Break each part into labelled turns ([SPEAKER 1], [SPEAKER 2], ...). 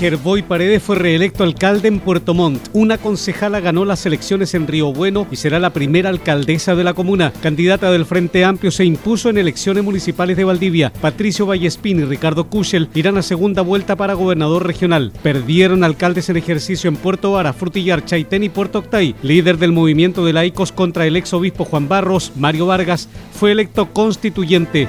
[SPEAKER 1] Gerboy Paredes fue reelecto alcalde en Puerto Montt. Una concejala ganó las elecciones en Río Bueno y será la primera alcaldesa de la comuna. Candidata del Frente Amplio se impuso en elecciones municipales de Valdivia. Patricio Vallespín y Ricardo Kuschel irán a segunda vuelta para gobernador regional. Perdieron alcaldes en ejercicio en Puerto Vara, Frutillar, Chaitén y Puerto Octay. Líder del movimiento de laicos contra el ex obispo Juan Barros, Mario Vargas, fue electo constituyente.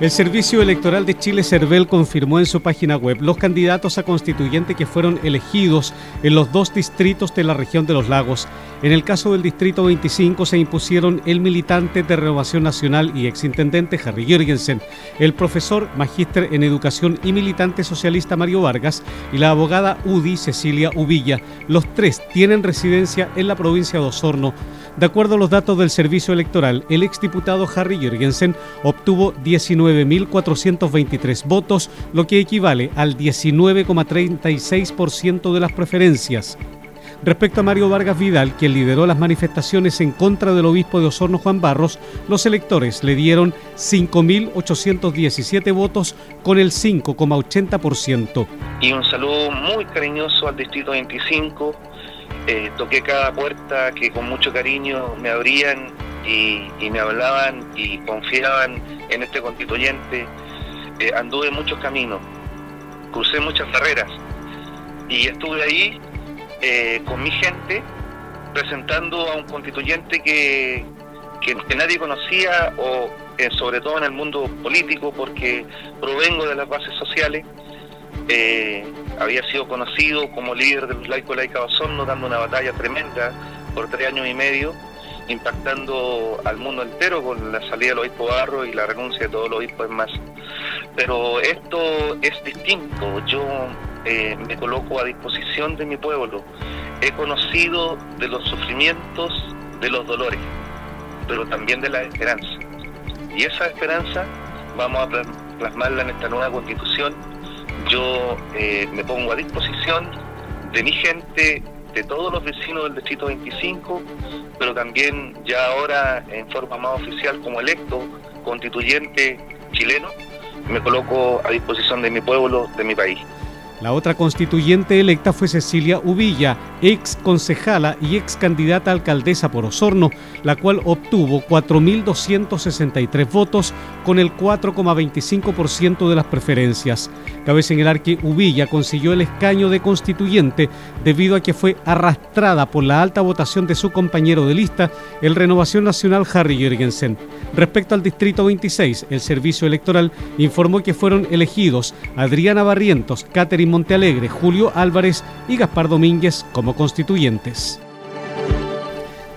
[SPEAKER 1] El Servicio Electoral de Chile, CERVEL, confirmó en su página web los candidatos a constituyente que fueron elegidos en los dos distritos de la región de los lagos. En el caso del Distrito 25 se impusieron el militante de Renovación Nacional y exintendente Harry Jürgensen, el profesor magíster en Educación y militante socialista Mario Vargas y la abogada UDI Cecilia Uvilla. Los tres tienen residencia en la provincia de Osorno. De acuerdo a los datos del Servicio Electoral, el exdiputado Harry Jürgensen obtuvo 19.423 votos, lo que equivale al 19,36% de las preferencias. Respecto a Mario Vargas Vidal, quien lideró las manifestaciones en contra del obispo de Osorno Juan Barros, los electores le dieron 5.817 votos con el 5,80%.
[SPEAKER 2] Y un saludo muy cariñoso al Distrito 25. Eh, toqué cada puerta que con mucho cariño me abrían y, me hablaban y confiaban en este constituyente. Eh, anduve muchos caminos, crucé muchas carreras y estuve ahí eh, con mi gente presentando a un constituyente que, que, nadie conocía o eh, sobre todo en el mundo político porque provengo de las bases sociales. Eh, había sido conocido como líder de los laicos laica Osorno, dando una batalla tremenda por tres años y medio, impactando al mundo entero con la salida del obispo Barro y la renuncia de todos los obispos más. Pero esto es distinto. Yo eh, me coloco a disposición de mi pueblo. He conocido de los sufrimientos, de los dolores, pero también de la esperanza. Y esa esperanza vamos a plasmarla en esta nueva constitución. Yo eh, me pongo a disposición de mi gente, de todos los vecinos del Distrito 25, pero también ya ahora en forma más oficial como electo constituyente chileno, me coloco a disposición de mi pueblo, de mi país.
[SPEAKER 1] La otra constituyente electa fue Cecilia Uvilla, ex concejala y ex candidata a alcaldesa por Osorno, la cual obtuvo 4.263 votos con el 4,25% de las preferencias. Cabe señalar que Uvilla consiguió el escaño de constituyente debido a que fue arrastrada por la alta votación de su compañero de lista, el Renovación Nacional Harry Jürgensen. Respecto al Distrito 26, el Servicio Electoral informó que fueron elegidos Adriana Barrientos, Catherine Montealegre, Julio Álvarez y Gaspar Domínguez como constituyentes.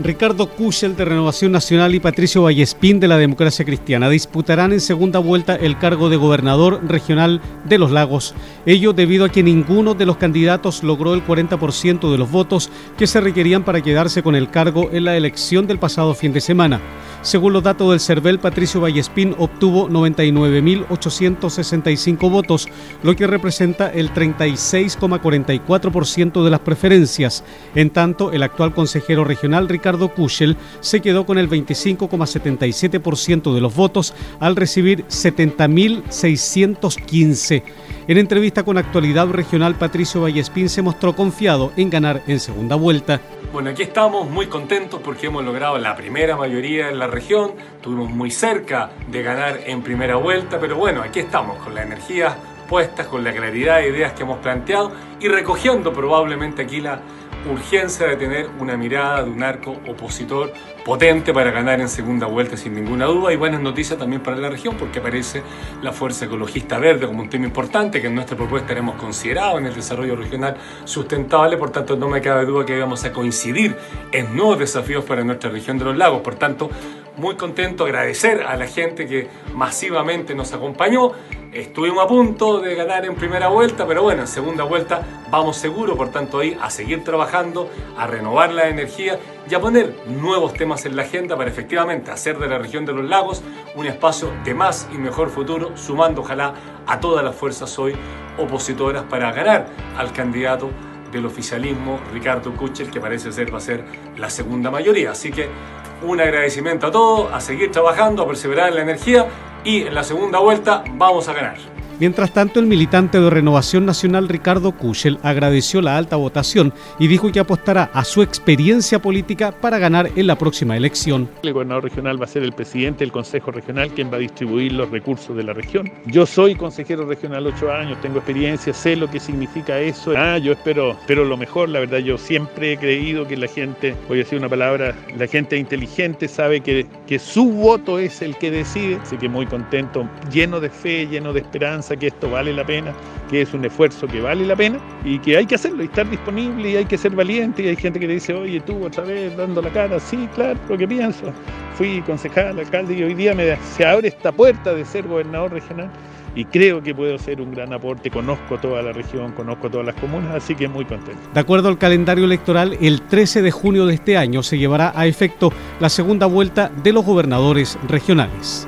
[SPEAKER 1] Ricardo Kuschel de Renovación Nacional y Patricio Vallespín de la Democracia Cristiana disputarán en segunda vuelta el cargo de gobernador regional de los lagos. Ello debido a que ninguno de los candidatos logró el 40% de los votos que se requerían para quedarse con el cargo en la elección del pasado fin de semana. Según los datos del CERVEL, Patricio Vallespín obtuvo 99.865 votos, lo que representa el 36,44% de las preferencias. En tanto, el actual consejero regional Ricardo Kuschel se quedó con el 25,77% de los votos al recibir 70.615. En entrevista con Actualidad Regional, Patricio Vallespín se mostró confiado en ganar en segunda vuelta.
[SPEAKER 3] Bueno, aquí estamos muy contentos porque hemos logrado la primera mayoría en la región, estuvimos muy cerca de ganar en primera vuelta, pero bueno, aquí estamos con la energía puestas, con la claridad de ideas que hemos planteado y recogiendo probablemente aquí la urgencia de tener una mirada de un arco opositor potente para ganar en segunda vuelta sin ninguna duda y buenas noticias también para la región porque aparece la Fuerza Ecologista Verde como un tema importante que en nuestra propuesta hemos considerado en el desarrollo regional sustentable, por tanto no me cabe duda que vamos a coincidir en nuevos desafíos para nuestra región de los lagos, por tanto muy contento, agradecer a la gente que masivamente nos acompañó. Estuvimos a punto de ganar en primera vuelta, pero bueno, en segunda vuelta vamos seguro, por tanto ahí a seguir trabajando, a renovar la energía y a poner nuevos temas en la agenda para efectivamente hacer de la región de los lagos un espacio de más y mejor futuro, sumando ojalá a todas las fuerzas hoy opositoras para ganar al candidato del oficialismo, Ricardo Kuchel, que parece ser va a ser la segunda mayoría. Así que un agradecimiento a todos, a seguir trabajando, a perseverar en la energía y en la segunda vuelta vamos a ganar.
[SPEAKER 1] Mientras tanto, el militante de Renovación Nacional Ricardo Kuschel agradeció la alta votación y dijo que apostará a su experiencia política para ganar en la próxima elección.
[SPEAKER 4] El gobernador regional va a ser el presidente del Consejo Regional quien va a distribuir los recursos de la región. Yo soy consejero regional ocho años, tengo experiencia, sé lo que significa eso. Ah, yo espero, espero lo mejor, la verdad yo siempre he creído que la gente, voy a decir una palabra, la gente inteligente sabe que, que su voto es el que decide, así que muy contento, lleno de fe, lleno de esperanza que esto vale la pena, que es un esfuerzo que vale la pena y que hay que hacerlo y estar disponible y hay que ser valiente y hay gente que te dice, oye, tú otra vez dando la cara, sí, claro, lo que pienso. Fui concejal, alcalde y hoy día se abre esta puerta de ser gobernador regional y creo que puedo ser un gran aporte. Conozco toda la región, conozco todas las comunas, así que muy contento.
[SPEAKER 1] De acuerdo al calendario electoral, el 13 de junio de este año se llevará a efecto la segunda vuelta de los gobernadores regionales.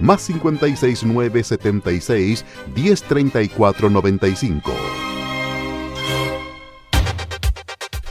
[SPEAKER 5] más 569 76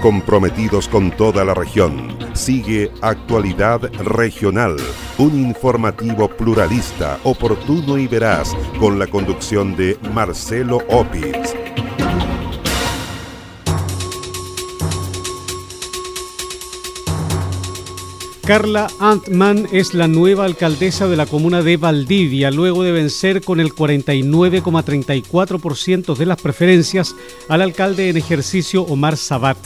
[SPEAKER 5] Comprometidos con toda la región. Sigue Actualidad Regional, un informativo pluralista, oportuno y veraz, con la conducción de Marcelo Opitz.
[SPEAKER 1] Carla Antman es la nueva alcaldesa de la comuna de Valdivia, luego de vencer con el 49,34% de las preferencias al alcalde en ejercicio Omar Sabat.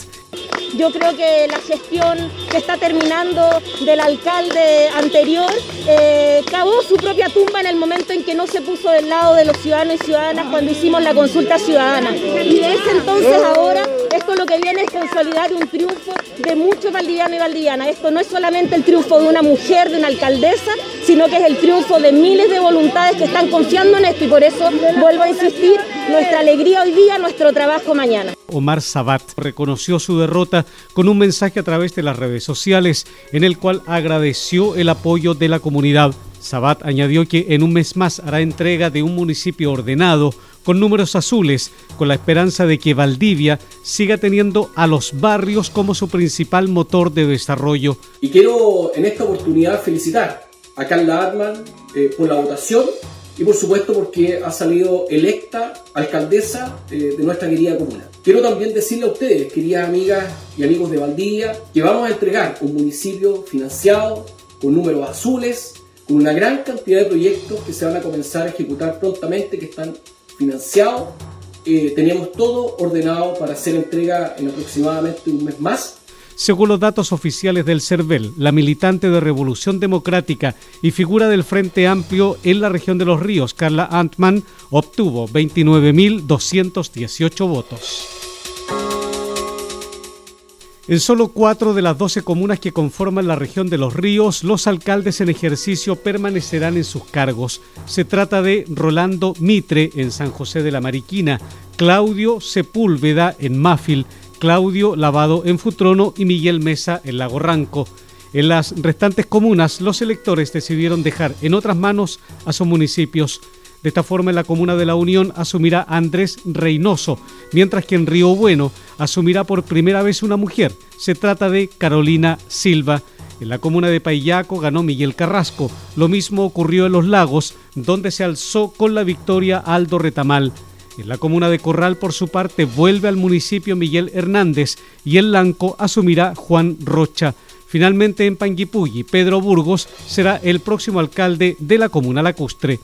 [SPEAKER 6] Yo creo que la gestión que está terminando del alcalde anterior eh, cavó su propia tumba en el momento en que no se puso del lado de los ciudadanos y ciudadanas cuando hicimos la consulta ciudadana. Y de ese entonces ahora esto lo que viene es consolidar un triunfo de muchos valdivianos y valdivianas. Esto no es solamente el triunfo de una mujer, de una alcaldesa, sino que es el triunfo de miles de voluntades que están confiando en esto y por eso vuelvo a insistir, nuestra alegría hoy día, nuestro trabajo mañana.
[SPEAKER 1] Omar Sabat reconoció su derrota con un mensaje a través de las redes sociales en el cual agradeció el apoyo de la comunidad. Sabat añadió que en un mes más hará entrega de un municipio ordenado con números azules, con la esperanza de que Valdivia siga teniendo a los barrios como su principal motor de desarrollo.
[SPEAKER 7] Y quiero en esta oportunidad felicitar a Carla Atman eh, por la votación y por supuesto porque ha salido electa alcaldesa eh, de nuestra querida comuna. Quiero también decirle a ustedes, queridas amigas y amigos de Valdivia, que vamos a entregar un municipio financiado, con números azules, con una gran cantidad de proyectos que se van a comenzar a ejecutar prontamente, que están financiados. Eh, teníamos todo ordenado para hacer entrega en aproximadamente un mes más
[SPEAKER 1] según los datos oficiales del CERVEL, la militante de Revolución Democrática y figura del Frente Amplio en la región de los ríos, Carla Antman, obtuvo 29.218 votos. En solo cuatro de las doce comunas que conforman la región de los ríos, los alcaldes en ejercicio permanecerán en sus cargos. Se trata de Rolando Mitre en San José de la Mariquina, Claudio Sepúlveda en Máfil, Claudio Lavado en Futrono y Miguel Mesa en Lago Ranco. En las restantes comunas, los electores decidieron dejar en otras manos a sus municipios. De esta forma, en la comuna de la Unión asumirá Andrés Reynoso, mientras que en Río Bueno asumirá por primera vez una mujer. Se trata de Carolina Silva. En la comuna de Paillaco ganó Miguel Carrasco. Lo mismo ocurrió en Los Lagos, donde se alzó con la victoria Aldo Retamal. En la comuna de Corral, por su parte, vuelve al municipio Miguel Hernández y el Lanco asumirá Juan Rocha. Finalmente, en Panguipulli, Pedro Burgos será el próximo alcalde de la comuna lacustre.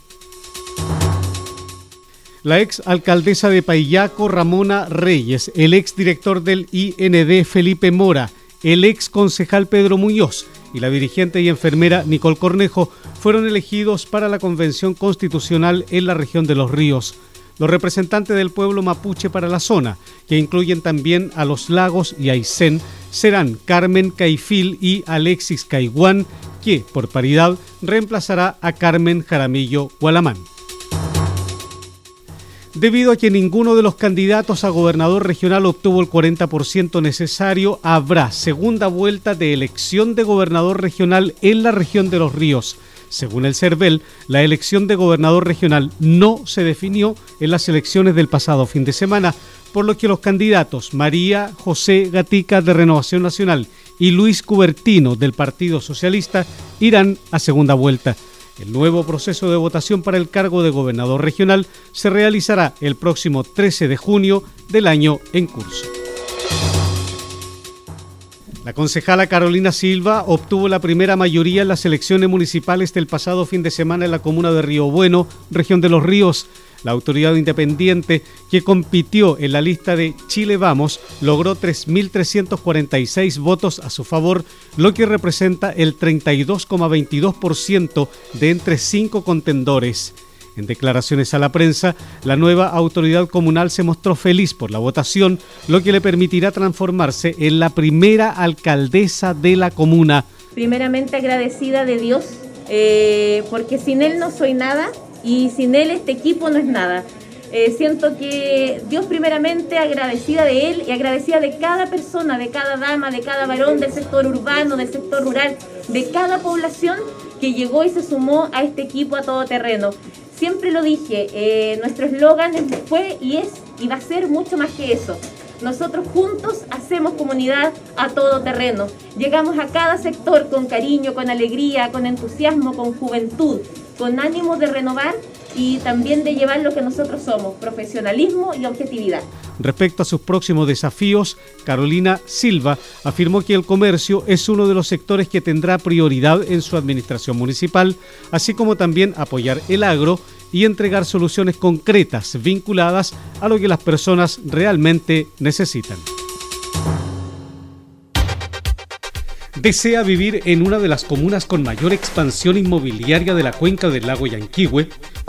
[SPEAKER 1] La ex alcaldesa de Paillaco, Ramona Reyes, el ex director del IND, Felipe Mora, el ex concejal Pedro Muñoz y la dirigente y enfermera Nicole Cornejo fueron elegidos para la Convención Constitucional en la región de los ríos los representantes del pueblo mapuche para la zona, que incluyen también a los lagos y Aysén, serán Carmen Caifil y Alexis Caiguán, que, por paridad, reemplazará a Carmen Jaramillo Gualamán. Debido a que ninguno de los candidatos a gobernador regional obtuvo el 40% necesario, habrá segunda vuelta de elección de gobernador regional en la región de los ríos. Según el CERVEL, la elección de gobernador regional no se definió en las elecciones del pasado fin de semana, por lo que los candidatos María José Gatica de Renovación Nacional y Luis Cubertino del Partido Socialista irán a segunda vuelta. El nuevo proceso de votación para el cargo de gobernador regional se realizará el próximo 13 de junio del año en curso. La concejala Carolina Silva obtuvo la primera mayoría en las elecciones municipales del pasado fin de semana en la comuna de Río Bueno, región de los Ríos. La autoridad independiente que compitió en la lista de Chile Vamos logró 3.346 votos a su favor, lo que representa el 32,22% de entre cinco contendores. En declaraciones a la prensa, la nueva autoridad comunal se mostró feliz por la votación, lo que le permitirá transformarse en la primera alcaldesa de la comuna.
[SPEAKER 6] Primeramente agradecida de Dios, eh, porque sin Él no soy nada y sin Él este equipo no es nada. Eh, siento que Dios primeramente agradecida de Él y agradecida de cada persona, de cada dama, de cada varón del sector urbano, del sector rural, de cada población que llegó y se sumó a este equipo a todo terreno siempre lo dije, eh, nuestro eslogan fue y es y va a ser mucho más que eso. Nosotros juntos hacemos comunidad a todo terreno. Llegamos a cada sector con cariño, con alegría, con entusiasmo, con juventud, con ánimo de renovar y también de llevar lo que nosotros somos, profesionalismo y objetividad.
[SPEAKER 1] Respecto a sus próximos desafíos, Carolina Silva afirmó que el comercio es uno de los sectores que tendrá prioridad en su administración municipal, así como también apoyar el agro y entregar soluciones concretas vinculadas a lo que las personas realmente necesitan. desea vivir en una de las comunas con mayor expansión inmobiliaria de la cuenca del lago Yanquihue,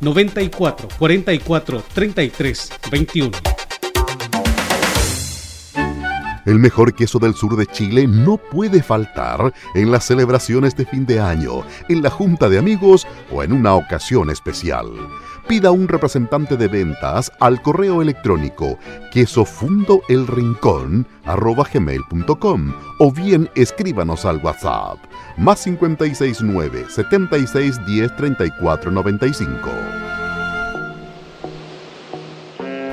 [SPEAKER 1] 94 44 33 21.
[SPEAKER 5] El mejor queso del sur de Chile no puede faltar en las celebraciones de fin de año, en la junta de amigos o en una ocasión especial. Pida un representante de ventas al correo electrónico quesofundoelrincón@gmail.com o bien escríbanos al WhatsApp más 569 76 10 34 95.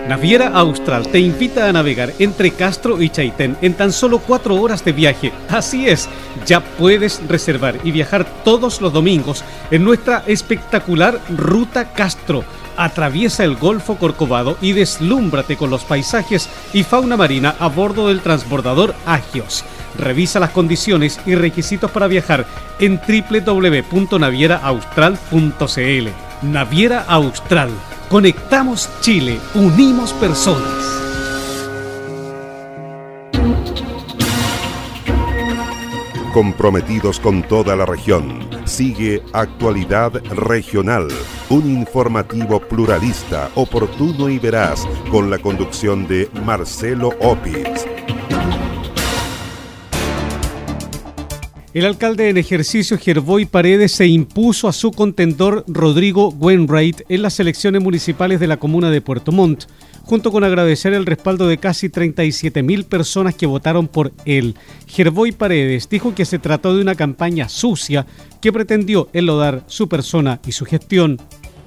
[SPEAKER 1] Naviera Austral te invita a navegar entre Castro y Chaitén en tan solo cuatro horas de viaje. Así es, ya puedes reservar y viajar todos los domingos en nuestra espectacular Ruta Castro. Atraviesa el Golfo Corcovado y deslúmbrate con los paisajes y fauna marina a bordo del transbordador Agios. Revisa las condiciones y requisitos para viajar en www.navieraaustral.cl. Naviera Austral. Conectamos Chile, unimos personas.
[SPEAKER 8] Comprometidos con toda la región, sigue Actualidad Regional, un informativo pluralista, oportuno y veraz, con la conducción de Marcelo Opitz.
[SPEAKER 1] El alcalde en ejercicio Gerboy Paredes se impuso a su contendor Rodrigo Wainwright en las elecciones municipales de la comuna de Puerto Montt, junto con agradecer el respaldo de casi 37 mil personas que votaron por él. Gerboy Paredes dijo que se trató de una campaña sucia que pretendió enlodar su persona y su gestión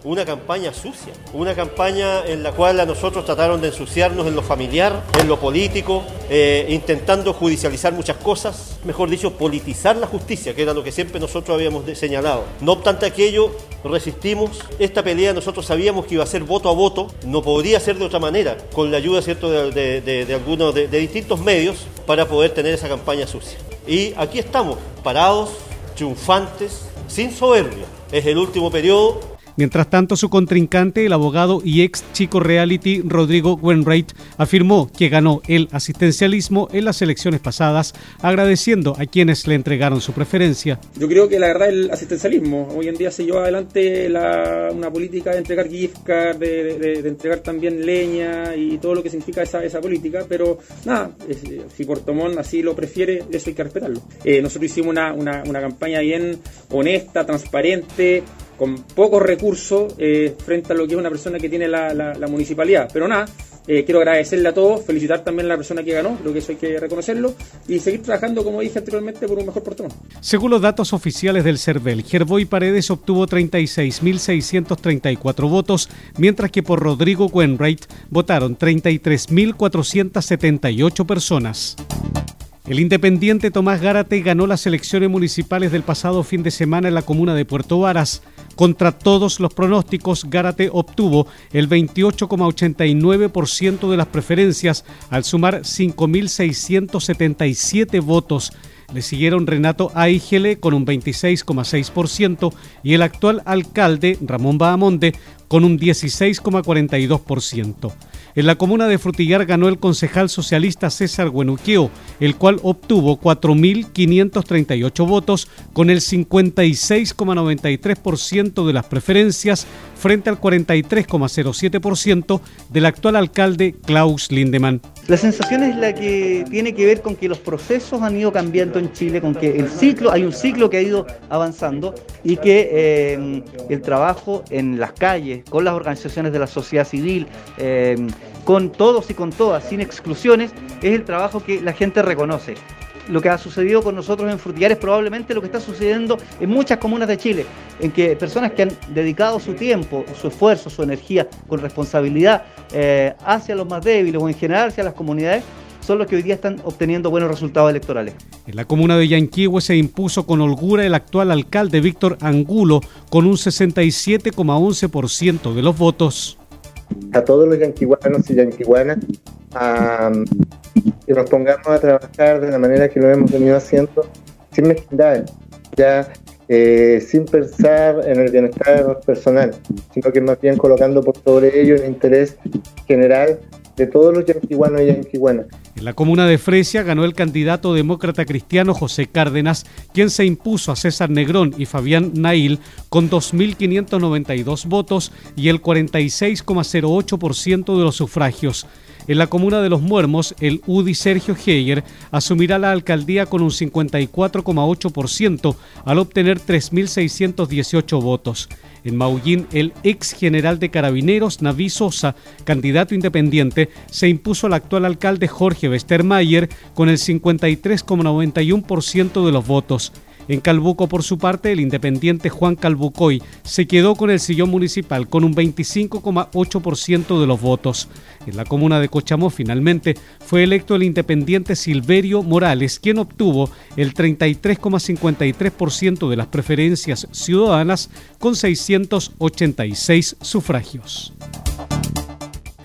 [SPEAKER 9] una campaña sucia, una campaña en la cual a nosotros trataron de ensuciarnos en lo familiar, en lo político, eh, intentando judicializar muchas cosas, mejor dicho, politizar la justicia, que era lo que siempre nosotros habíamos señalado. No obstante aquello, resistimos. Esta pelea nosotros sabíamos que iba a ser voto a voto, no podría ser de otra manera, con la ayuda ¿cierto? de, de algunos, de distintos medios, para poder tener esa campaña sucia. Y aquí estamos, parados, triunfantes, sin soberbia. Es el último periodo
[SPEAKER 1] Mientras tanto, su contrincante, el abogado y ex chico reality Rodrigo Wainwright, afirmó que ganó el asistencialismo en las elecciones pasadas, agradeciendo a quienes le entregaron su preferencia.
[SPEAKER 10] Yo creo que la verdad el asistencialismo. Hoy en día se lleva adelante una política de entregar gift card, de, entregar también leña y todo lo que significa esa, esa política, pero nada, si Portomón así lo prefiere, eso hay que respetarlo. Eh, nosotros hicimos una, una, una campaña bien honesta, transparente, con pocos recursos eh, frente a lo que es una persona que tiene la, municipalidad. Pero nada, eh, quiero agradecerle a todos, felicitar también a la persona que ganó, creo que eso hay que reconocerlo, y seguir trabajando, como dije anteriormente, por un mejor portón.
[SPEAKER 1] Según los datos oficiales del CERVEL, Gerboy Paredes obtuvo 36.634 votos, mientras que por Rodrigo Wainwright votaron 33.478 personas. El independiente Tomás Gárate ganó las elecciones municipales del pasado fin de semana en la comuna de Puerto Varas. Contra todos los pronósticos, Gárate obtuvo el 28,89% de las preferencias al sumar 5.677 votos. Le siguieron Renato Aigele con un 26,6% y el actual alcalde Ramón Bahamonde con un 16,42%. En la comuna de Frutillar ganó el concejal socialista César Guenuqueo, el cual obtuvo 4.538 votos con el 56,93% de las preferencias frente al 43,07% del actual alcalde Klaus Lindemann.
[SPEAKER 11] La sensación es la que tiene que ver con que los procesos han ido cambiando en Chile, con que el ciclo, hay un ciclo que ha ido avanzando y que eh, el trabajo en las calles, con las organizaciones de la sociedad civil, eh, con todos y con todas, sin exclusiones, es el trabajo que la gente reconoce. Lo que ha sucedido con nosotros en Frutillar es probablemente lo que está sucediendo en muchas comunas de Chile, en que personas que han dedicado su tiempo, su esfuerzo, su energía con responsabilidad eh, hacia los más débiles o en general hacia las comunidades, son los que hoy día están obteniendo buenos resultados electorales.
[SPEAKER 1] En la comuna de Yanquihue se impuso con holgura el actual alcalde Víctor Angulo con un 67,11% de los votos.
[SPEAKER 12] A todos los yanquihuanos y yanquihuanas que nos pongamos a trabajar de la manera que lo hemos venido haciendo, sin mezquindad, ya eh, sin pensar en el bienestar personal, sino que más bien colocando por sobre ello el interés general de todos los yanquihuanos y yanquihuanas.
[SPEAKER 1] En la comuna de Fresia ganó el candidato demócrata cristiano José Cárdenas, quien se impuso a César Negrón y Fabián Nail con 2.592 votos y el 46,08% de los sufragios. En la comuna de Los Muermos, el UDI Sergio Heyer asumirá la alcaldía con un 54,8% al obtener 3.618 votos. En Maullín, el ex general de carabineros Naví Sosa, candidato independiente, se impuso al actual alcalde Jorge Westermayer con el 53,91% de los votos. En Calbuco, por su parte, el independiente Juan Calbucoy se quedó con el sillón municipal con un 25,8% de los votos. En la comuna de Cochamó, finalmente, fue electo el independiente Silverio Morales, quien obtuvo el 33,53% de las preferencias ciudadanas con 686 sufragios.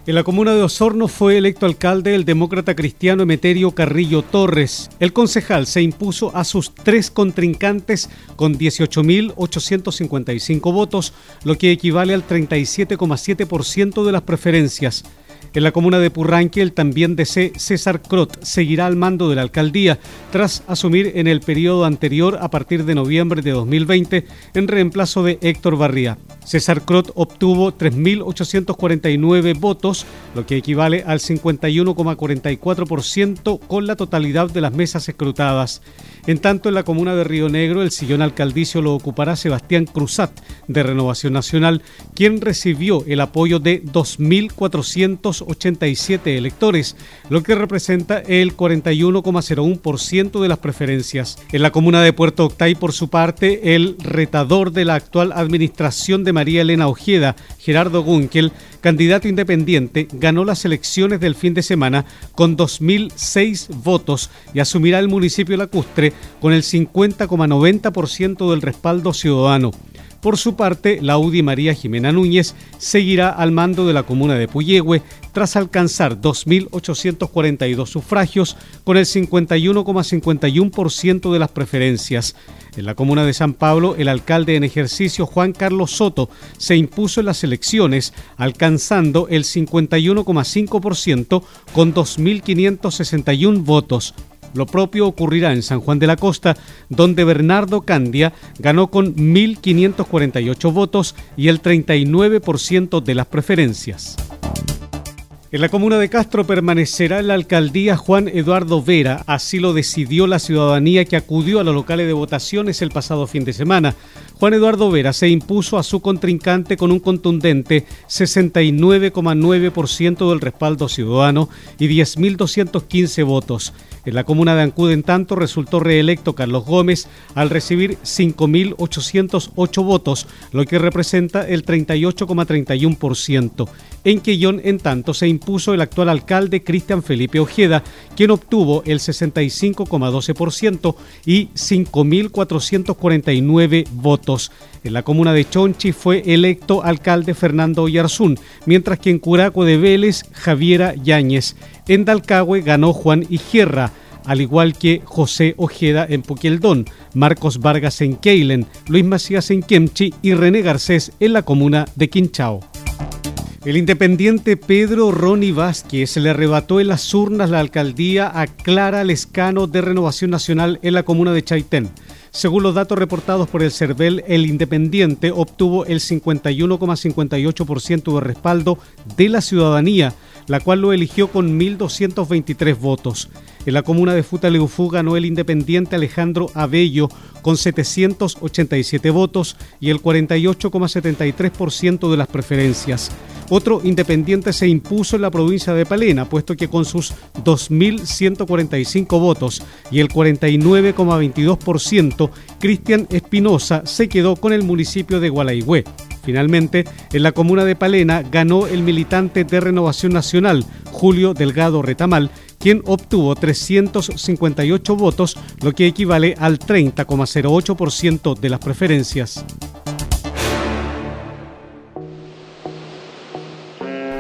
[SPEAKER 1] En la comuna de Osorno fue electo alcalde el demócrata cristiano Emeterio Carrillo Torres. El concejal se impuso a sus tres contrincantes con 18.855 votos, lo que equivale al 37,7% de las preferencias. En la comuna de Purranque, el también de César Crot seguirá al mando de la alcaldía tras asumir en el periodo anterior a partir de noviembre de 2020 en reemplazo de Héctor Barría. César Crot obtuvo 3.849 votos, lo que equivale al 51,44% con la totalidad de las mesas escrutadas. En tanto, en la comuna de Río Negro, el sillón alcaldicio lo ocupará Sebastián Cruzat, de Renovación Nacional, quien recibió el apoyo de 2.487 electores, lo que representa el 41,01% de las preferencias. En la comuna de Puerto Octay, por su parte, el retador de la actual administración de María Elena Ojeda, Gerardo Gunkel, candidato independiente, ganó las elecciones del fin de semana con 2.006 votos y asumirá el municipio lacustre con el 50,90% del respaldo ciudadano. Por su parte, la UDI María Jimena Núñez seguirá al mando de la comuna de Puyehue tras alcanzar 2.842 sufragios con el 51,51% de las preferencias. En la comuna de San Pablo, el alcalde en ejercicio Juan Carlos Soto se impuso en las elecciones, alcanzando el 51,5% con 2.561 votos. Lo propio ocurrirá en San Juan de la Costa, donde Bernardo Candia ganó con 1.548 votos y el 39% de las preferencias. En la comuna de Castro permanecerá en la alcaldía Juan Eduardo Vera, así lo decidió la ciudadanía que acudió a los locales de votaciones el pasado fin de semana. Juan Eduardo Vera se impuso a su contrincante con un contundente 69,9% del respaldo ciudadano y 10.215 votos. En la comuna de Ancud, en tanto, resultó reelecto Carlos Gómez al recibir 5.808 votos, lo que representa el 38,31%. En Quellón, en tanto, se impuso el actual alcalde Cristian Felipe Ojeda, quien obtuvo el 65,12% y 5.449 votos. En la comuna de Chonchi fue electo alcalde Fernando Oyarzún, mientras que en Curaco de Vélez, Javiera Yáñez. En Dalcahue ganó Juan Ijierra, al igual que José Ojeda en Puquieldón, Marcos Vargas en Keilen, Luis Macías en Kemchi y René Garcés en la comuna de Quinchao. El independiente Pedro Ronnie Vázquez le arrebató en las urnas la alcaldía a Clara Lescano de Renovación Nacional en la comuna de Chaitén. Según los datos reportados por el CERVEL, el independiente obtuvo el 51,58% de respaldo de la ciudadanía, la cual lo eligió con 1.223 votos. En la comuna de Futaleufú ganó el independiente Alejandro Abello con 787 votos y el 48,73% de las preferencias. Otro independiente se impuso en la provincia de Palena, puesto que con sus 2.145 votos y el 49,22%, Cristian Espinosa se quedó con el municipio de Gualaigüe. Finalmente, en la comuna de Palena ganó el militante de Renovación Nacional, Julio Delgado Retamal, quien obtuvo 358 votos, lo que equivale al 30,08% de las preferencias.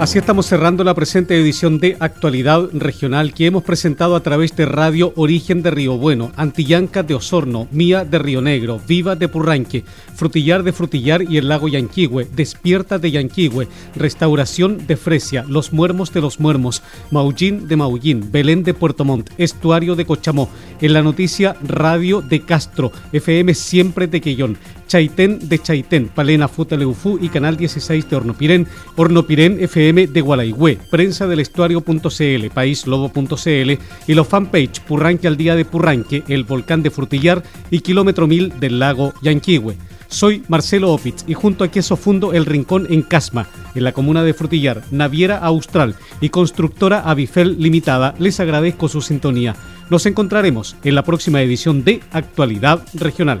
[SPEAKER 1] Así estamos cerrando la presente edición de Actualidad Regional que hemos presentado a través de Radio Origen de Río Bueno, Antillanca de Osorno, Mía de Río Negro, Viva de Purranque, Frutillar de Frutillar y el lago Yanquihue, Despierta de Yanquihue, Restauración de Fresia, Los Muermos de los Muermos, Maullín de Maullín, Belén de Puerto Montt, Estuario de Cochamó, en la noticia Radio de Castro, FM Siempre de Quellón, Chaitén de Chaitén, Palena Futaleufú y Canal 16 de Hornopirén, Hornopirén FM de Gualaigüe, Prensa del Estuario.cl, Paíslobo.cl y los fanpage Purranque al Día de Purranque, El Volcán de Frutillar y Kilómetro Mil del Lago Yanquihue. Soy Marcelo Opitz y junto a Queso Fundo El Rincón en Casma, en la comuna de Frutillar, Naviera Austral y constructora Avifel Limitada, les agradezco su sintonía. Nos encontraremos en la próxima edición de Actualidad Regional.